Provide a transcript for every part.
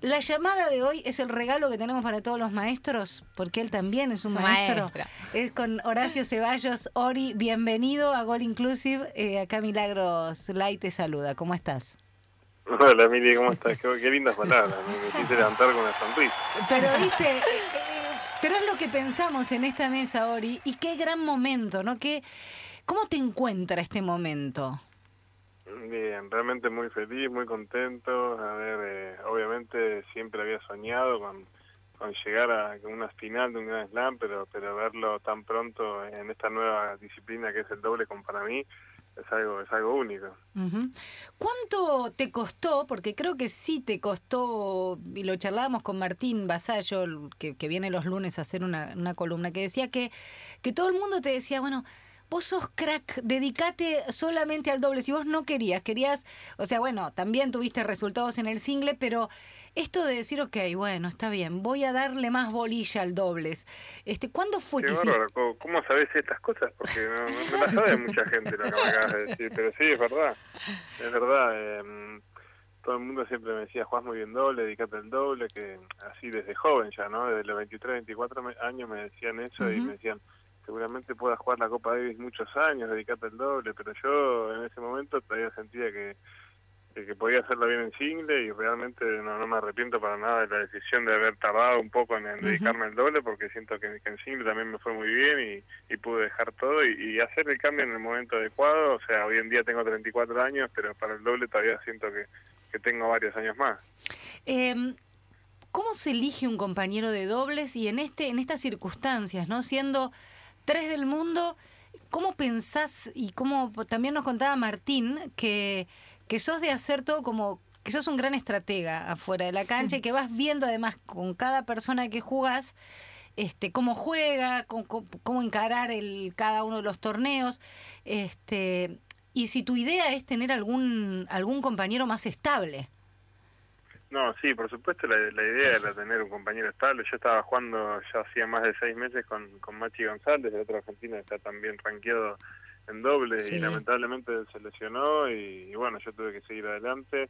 La llamada de hoy es el regalo que tenemos para todos los maestros, porque él también es un maestro. Es con Horacio Ceballos. Ori, bienvenido a Gol Inclusive. Eh, acá Milagros Light te saluda. ¿Cómo estás? Hola, Mili, ¿cómo estás? Qué, lindas palabras. Me quise levantar con una sonrisa. Pero, viste, eh, pero es lo que pensamos en esta mesa, Ori. Y qué gran momento, ¿no? ¿Qué, ¿Cómo te encuentra este momento? Bien, realmente muy feliz, muy contento. A ver, eh, obviamente siempre había soñado con, con llegar a una final de un Gran Slam, pero, pero verlo tan pronto en esta nueva disciplina que es el doble con para mí es algo, es algo único. ¿Cuánto te costó? Porque creo que sí te costó, y lo charlábamos con Martín Basallo, que, que viene los lunes a hacer una, una columna, que decía que, que todo el mundo te decía, bueno, vos sos crack, dedicate solamente al doble. Si vos no querías, querías, o sea, bueno, también tuviste resultados en el single, pero esto de decir, ok, bueno, está bien, voy a darle más bolilla al dobles. Este, ¿Cuándo fue que ¿Cómo sabes estas cosas? Porque no, no, las sabe mucha gente lo que me acabas de decir, pero sí, es verdad, es verdad. Eh, todo el mundo siempre me decía, Juan muy bien doble, dedicate al doble, que así desde joven ya, ¿no? Desde los 23, 24 años me decían eso y me decían, seguramente puedas jugar la Copa Davis muchos años, dedicarte al doble, pero yo en ese momento todavía sentía que, que, podía hacerlo bien en single y realmente no, me arrepiento para nada de la decisión de haber tardado un poco en, dedicarme al doble porque siento que, en single también me fue muy bien y, pude dejar todo y, hacer el cambio en el momento adecuado, o sea, hoy en día tengo 34 años, pero para el doble todavía siento que, que tengo varios años más. Eh... ¿Cómo se elige un compañero de dobles y en este en estas circunstancias, no siendo tres del mundo, ¿cómo pensás y cómo también nos contaba Martín que, que sos de hacer todo como que sos un gran estratega afuera de la cancha y que vas viendo además con cada persona que jugás este cómo juega, cómo, cómo, encarar el cada uno de los torneos, este y si tu idea es tener algún algún compañero más estable. No, sí, por supuesto la, idea era tener un compañero estable. Yo estaba jugando ya hacía más de seis meses con, con Machi González, de otra Argentina, está también rankeado en doble y lamentablemente se lesionó y, bueno, yo tuve que seguir adelante.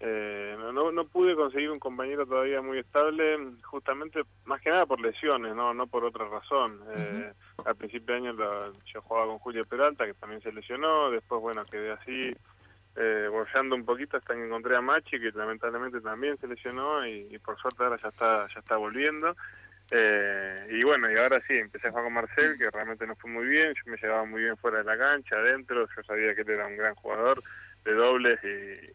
Eh, no, no pude conseguir un compañero todavía muy estable, justamente más que nada por lesiones, no no por otra razón. Eh, al principio de año yo jugaba con Julio Peralta, que también se lesionó, después bueno, quedé así eh, bollando un poquito hasta que encontré a Machi que lamentablemente también se lesionó y, por suerte ahora ya está ya está volviendo. Eh, y bueno y ahora sí empecé a jugar con Marcel que realmente no fue muy bien yo me llevaba muy bien fuera de la cancha adentro yo sabía que él era un gran jugador de dobles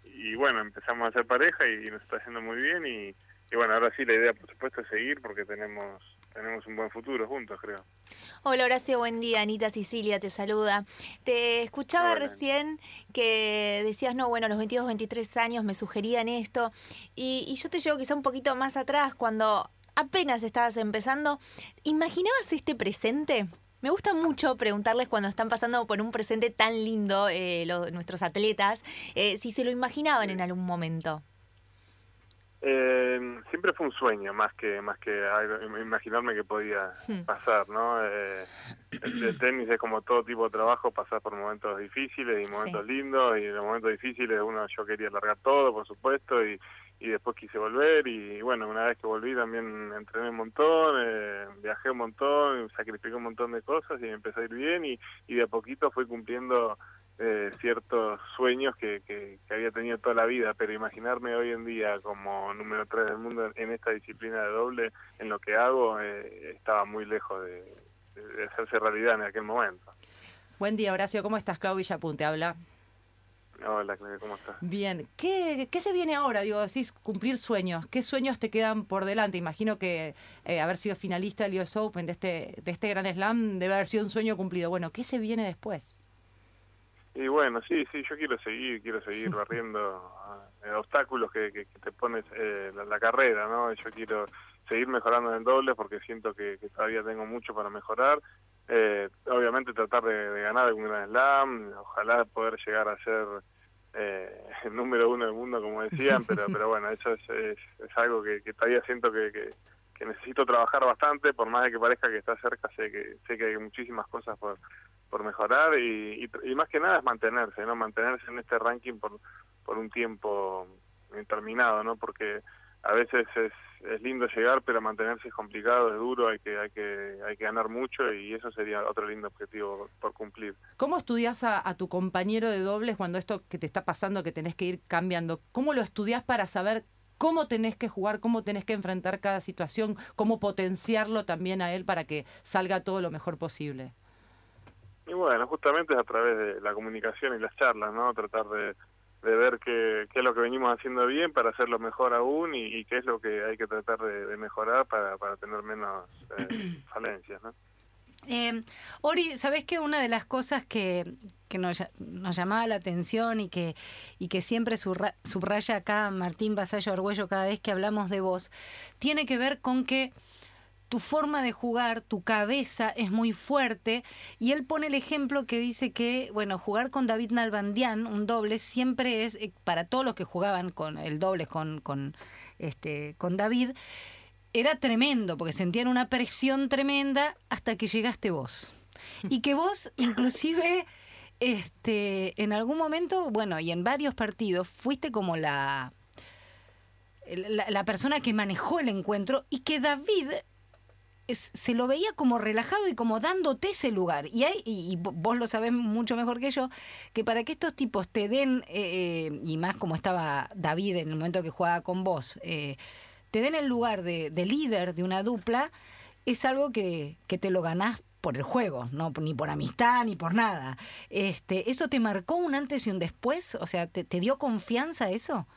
y, bueno empezamos a hacer pareja y nos está haciendo muy bien y, y bueno ahora sí la idea por supuesto es seguir porque tenemos tenemos un buen futuro juntos, creo. Hola Horacio, buen día. Anita Sicilia te saluda. Te escuchaba recién que decías, no, bueno, a los 22, 23 años me sugerían esto. Y, yo te llevo quizá un poquito más atrás, cuando apenas estabas empezando. ¿Imaginabas este presente? Me gusta mucho preguntarles cuando están pasando por un presente tan lindo eh, nuestros atletas, eh, si se lo imaginaban en algún momento. Eh, siempre fue un sueño más que más que imaginarme que podía hmm. pasar, ¿no? Eh, el, tenis es como todo tipo de trabajo, pasar por momentos difíciles y momentos lindos y en los momentos difíciles uno yo quería largar todo, por supuesto, y, y después quise volver y bueno, una vez que volví también entrené un montón, eh, viajé un montón, sacrifiqué un montón de cosas y empecé a ir bien y, y de a poquito fui cumpliendo eh, ciertos sueños que, que, había tenido toda la vida, pero imaginarme hoy en día como número 3 del mundo en esta disciplina de doble, en lo que hago, eh, estaba muy lejos de, hacerse realidad en aquel momento. Buen día, Horacio. ¿Cómo estás? Claudia Villapunte habla. Hola, ¿cómo estás? Bien. ¿Qué, ¿Qué se viene ahora? Digo, decís cumplir sueños. ¿Qué sueños te quedan por delante? Imagino que eh, haber sido finalista del US Open de este, de este Gran Slam debe haber sido un sueño cumplido. Bueno, ¿qué se viene después? Y bueno, sí, sí, yo quiero seguir, quiero seguir barriendo eh, obstáculos que, que, te pones eh, la, carrera, ¿no? Yo quiero seguir mejorando en el doble porque siento que, todavía tengo mucho para mejorar. Eh, obviamente tratar de, ganar algún gran slam, ojalá poder llegar a ser el número uno del mundo, como decían, pero pero bueno, eso es, es, algo que, todavía siento que, que, necesito trabajar bastante, por más de que parezca que está cerca, sé que sé que hay muchísimas cosas por por mejorar y, y, más que nada es mantenerse, ¿no? Mantenerse en este ranking por, por un tiempo determinado, ¿no? Porque a veces es, es lindo llegar, pero mantenerse es complicado, es duro, hay que, hay que, hay que ganar mucho y eso sería otro lindo objetivo por cumplir. ¿Cómo estudias a, tu compañero de dobles cuando esto que te está pasando, que tenés que ir cambiando? ¿Cómo lo estudias para saber cómo tenés que jugar, cómo tenés que enfrentar cada situación, cómo potenciarlo también a él para que salga todo lo mejor posible? Y bueno, justamente es a través de la comunicación y las charlas, ¿no? Tratar de, de ver qué, qué, es lo que venimos haciendo bien para hacerlo mejor aún y, qué es lo que hay que tratar de, mejorar para, para tener menos eh, falencias, ¿no? Eh, Ori, ¿sabés que una de las cosas que, que nos, nos, llamaba la atención y que, y que siempre subraya acá Martín Basallo Argüello cada vez que hablamos de vos, tiene que ver con que tu forma de jugar, tu cabeza es muy fuerte y él pone el ejemplo que dice que, bueno, jugar con David Nalbandian, un doble, siempre es, eh, para todos los que jugaban con el doble con, con, este, con David, era tremendo, porque sentían una presión tremenda hasta que llegaste vos. Y que vos, inclusive, este, en algún momento, bueno, y en varios partidos, fuiste como la, la, la persona que manejó el encuentro y que David se lo veía como relajado y como dándote ese lugar. Y, hay, y, vos lo sabés mucho mejor que yo, que para que estos tipos te den, eh, eh, y más como estaba David en el momento que jugaba con vos, eh, te den el lugar de, líder de una dupla, es algo que, que te lo ganás por el juego, no ni por amistad ni por nada. Este, ¿Eso te marcó un antes y un después? O sea, ¿te, te dio confianza eso?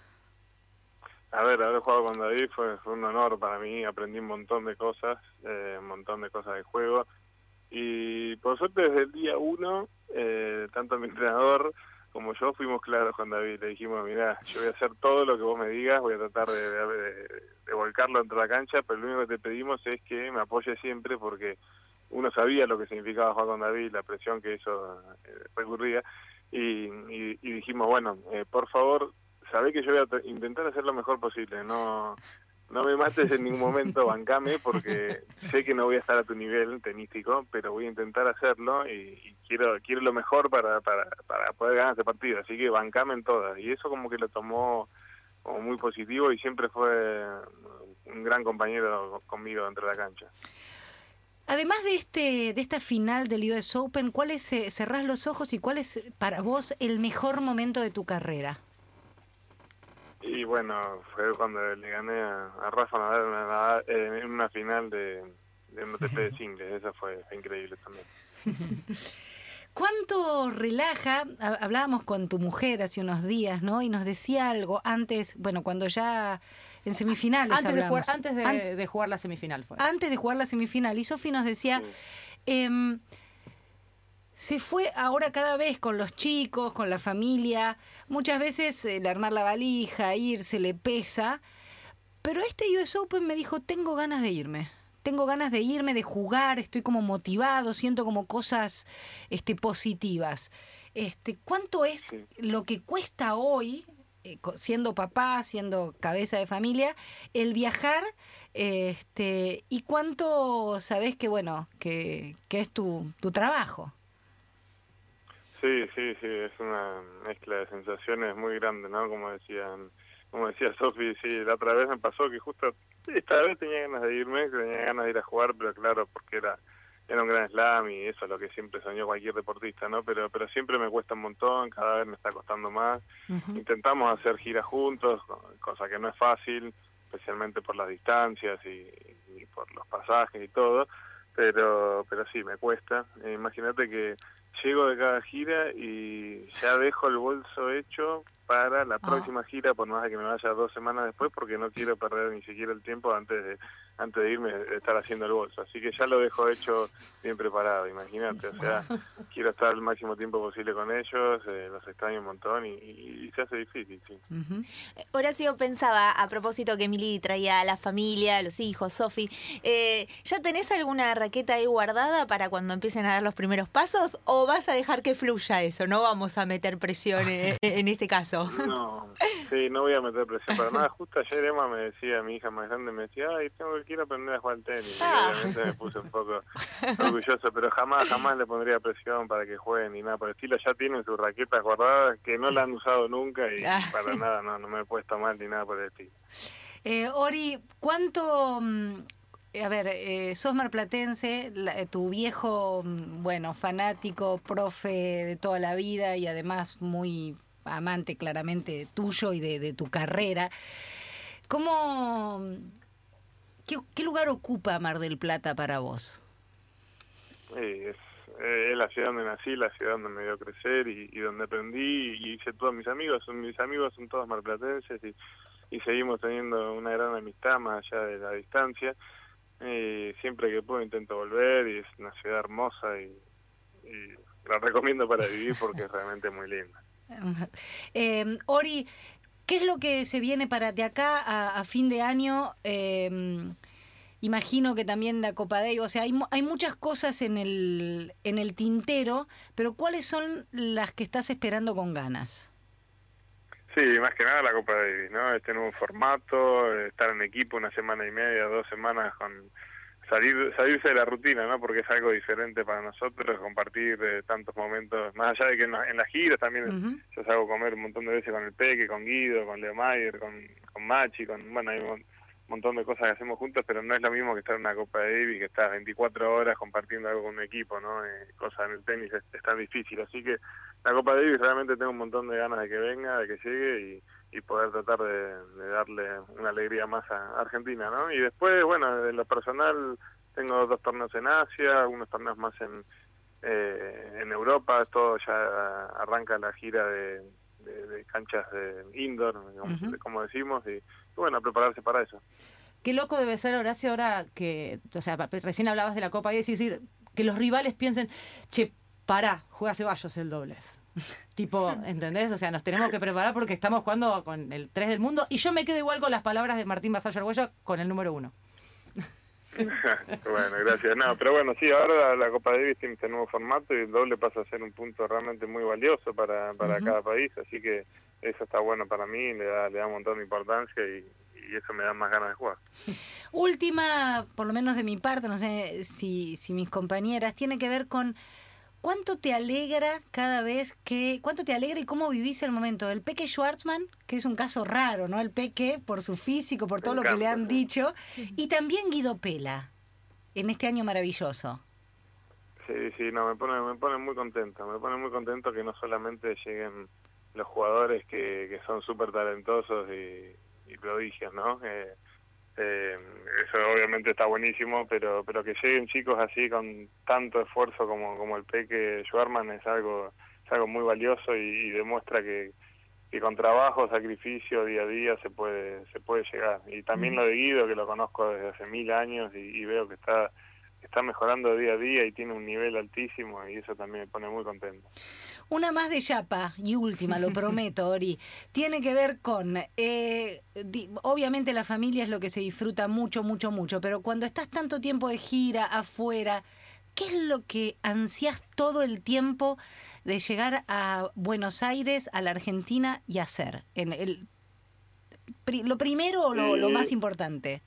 A ver, haber jugado con David fue, un honor para mí, aprendí un montón de cosas, eh, un montón de cosas de juego. Y por suerte desde el día uno, eh, tanto mi entrenador como yo fuimos claros con David. Le dijimos, mira, yo voy a hacer todo lo que vos me digas, voy a tratar de, volcarlo dentro de la cancha, pero lo único que te pedimos es que me apoye siempre porque uno sabía lo que significaba jugar con David, la presión que eso eh, recurría. Y, y, dijimos, bueno, por favor, sabé que yo voy a intentar hacer lo mejor posible, no no me mates en ningún momento, bancame, porque sé que no voy a estar a tu nivel tenístico, pero voy a intentar hacerlo y, quiero quiero lo mejor para, para, para poder ganar este partido, así que bancame en todas. Y eso como que lo tomó como muy positivo y siempre fue un gran compañero conmigo dentro de la cancha. Además de este de esta final del US Open, ¿cuál es, eh, cerrás los ojos y cuál es para vos el mejor momento de tu carrera? Y bueno, fue cuando le gané a, Rafa Nadal en una, final de, de un ATP de singles. Esa fue, increíble también. ¿Cuánto relaja? Hablábamos con tu mujer hace unos días, ¿no? Y nos decía algo antes, bueno, cuando ya en semifinales antes De jugar, antes de, jugar la semifinal fue. Antes de jugar la semifinal. Y Sofi nos decía, em, se fue ahora cada vez con los chicos, con la familia. Muchas veces el armar la valija, irse, le pesa. Pero este US Open me dijo, tengo ganas de irme. Tengo ganas de irme, de jugar, estoy como motivado, siento como cosas este, positivas. Este, ¿Cuánto es lo que cuesta hoy, eh, siendo papá, siendo cabeza de familia, el viajar? Este, ¿Y cuánto sabes que, bueno, que, que es tu, tu trabajo? Sí, sí, sí, es una mezcla de sensaciones muy grande, ¿no? Como decían, como decía Sofi, sí, la otra vez me pasó que justo esta vez tenía ganas de irme, tenía ganas de ir a jugar, pero claro, porque era era un gran slam y eso es lo que siempre soñó cualquier deportista, ¿no? Pero pero siempre me cuesta un montón, cada vez me está costando más. Intentamos hacer giras juntos, cosa que no es fácil, especialmente por las distancias y, y por los pasajes y todo, pero pero sí, me cuesta. Imagínate que llego de cada gira y ya dejo el bolso hecho para la ah. próxima gira, por más de que me vaya dos semanas después, porque no quiero perder ni siquiera el tiempo antes de antes de irme de estar haciendo el bolso. Así que ya lo dejo hecho bien preparado, imagínate. O sea, quiero estar el máximo tiempo posible con ellos, eh, los extraño un montón y, se hace difícil, sí. Horacio pensaba, a propósito que Emily traía a la familia, a los hijos, Sofi, eh, ¿ya tenés alguna raqueta ahí guardada para cuando empiecen a dar los primeros pasos o vas a dejar que fluya eso? No vamos a meter presión en, en ese caso. No, sí, no voy a meter presión para nada. Justo ayer Emma me decía, mi hija más grande me decía, ay, tengo que quiero aprender a jugar al tenis. Ah. obviamente me puse un poco orgulloso, pero jamás, jamás le pondría presión para que jueguen ni nada por el estilo. Ya tienen sus raquetas guardadas que no la han usado nunca y ah. para nada, no, no me he puesto mal ni nada por el estilo. Eh, Ori, ¿cuánto... mm, A ver, eh, sos marplatense, la- eh, tu viejo, mm, bueno, fanático, profe de toda la vida y además muy amante claramente tuyo y de, de tu carrera. ¿Cómo, qué, qué lugar ocupa Mar del Plata para vos? Es, eh, es la ciudad donde nací, la ciudad donde me dio crecer y, y donde aprendí y hice todos mis amigos. Son, mis amigos son todos marplatenses y, y seguimos teniendo una gran amistad más allá de la distancia. Eh, siempre que puedo intento volver y es una ciudad hermosa y, y la recomiendo para vivir porque es realmente muy linda. Eh, Ori, ¿qué es lo que se viene para de acá a, a fin de año? Eh, imagino que también la Copa Day, o sea, hay, hay muchas cosas en el, en el tintero, pero ¿cuáles son las que estás esperando con ganas? Sí, más que nada la Copa Davis, ¿no? Este nuevo formato, estar en equipo una semana y media, dos semanas con salir salirse de la rutina, ¿no? Porque es algo diferente para nosotros, compartir eh, tantos momentos, más allá de que en, la- en las giras también Ujú. yo salgo a comer un montón de veces con el Peque, con Guido, con Leo Mayer, con, con Machi, con, bueno, hay un mon- montón de cosas que hacemos juntos, pero no es lo mismo que estar en una Copa Davis, que estás 24 horas compartiendo algo con un equipo, ¿no? Eh, cosas en el tenis es, es tan difícil, así que la Copa Davis realmente tengo un montón de ganas de que venga, de que llegue y, y poder tratar de, de darle una alegría más a Argentina, ¿no? Y después, bueno, en lo personal tengo dos torneos en Asia, unos torneos más en, eh, en Europa, todo ya arranca la gira de, de- de canchas de indoor, como, Ujú. como decimos, y, y bueno, a prepararse para eso. Qué loco debe ser, Horacio, ahora que, o sea, recién hablabas de la Copa y decir que los rivales piensen, che, pará, juega Ceballos el dobles. tipo, ¿entendés? O sea, nos tenemos que preparar porque estamos jugando con el 3 del mundo y yo me quedo igual con las palabras de Martín Basallo Arguello con el número uno. bueno, gracias. No, pero bueno, sí, ahora la, la Copa Davis tiene este nuevo formato y el doble pasa a ser un punto realmente muy valioso para, para cada país, así que eso está bueno para mí, le da, le da un montón de importancia y, y eso me da más ganas de jugar. Última, por lo menos de mi parte, no sé si, si mis compañeras, tiene que ver con cuánto te alegra cada vez que, cuánto te alegra y cómo vivís el momento. El Peque Schwartzman, que es un caso raro, ¿no? El Peque, por su físico, por Me todo lo que le han dicho. Y también Guido Pela, en este año maravilloso. Sí, sí, no, me pone, me pone muy contento, me pone muy contento que no solamente lleguen los jugadores que, que son súper talentosos y, y prodigios, ¿no? Eh, eh, eso obviamente está buenísimo, pero pero que lleguen chicos así con tanto esfuerzo como, como el Peque Schwarman es algo es algo muy valioso y, y demuestra que, que con trabajo, sacrificio, día a día se puede se puede llegar. Y también lo de Guido, que lo conozco desde hace mil años y, y veo que está está mejorando día a día y tiene un nivel altísimo y eso también me pone muy contento. Una más de Yapa y última, lo prometo, Ori. Tiene que ver con, eh, di- obviamente la familia es lo que se disfruta mucho, mucho, mucho, pero cuando estás tanto tiempo de gira afuera, ¿qué es lo que ansias todo el tiempo de llegar a Buenos Aires, a la Argentina y hacer? En el, ¿Lo primero o lo, lo Sí. más importante?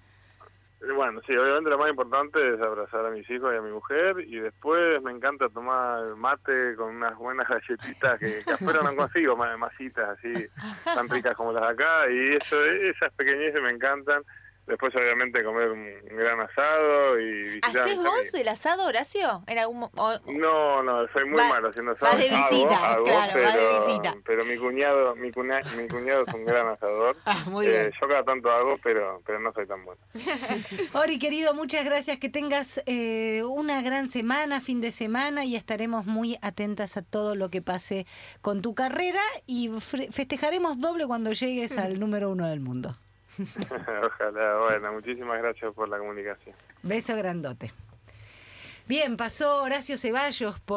Bueno, sí, obviamente lo más importante es abrazar a mis hijos y a mi mujer y después me encanta tomar mate con unas buenas galletitas que, que afuera no consigo, ma- masitas así tan ricas como las de acá y eso, esas pequeñeces me encantan. Después obviamente comer un, gran asado y visitar ¿Haces vos el asado, Horacio? En algún o- No, no, soy muy Va- malo haciendo vas asado. de visita, Hago, hago, claro, pero, vas de visita. Pero mi cuñado, mi, cuña- mi cuñado es un gran asador. Ah, muy Eh, bien. yo cada tanto hago, pero pero no soy tan bueno. Ori, querido, muchas gracias. Que tengas eh, una gran semana, fin de semana, y estaremos muy atentas a todo lo que pase con tu carrera y festejaremos doble cuando llegues al número uno del mundo. Ojalá, bueno, muchísimas gracias por la comunicación. Beso grandote. Bien, pasó Horacio Ceballos por...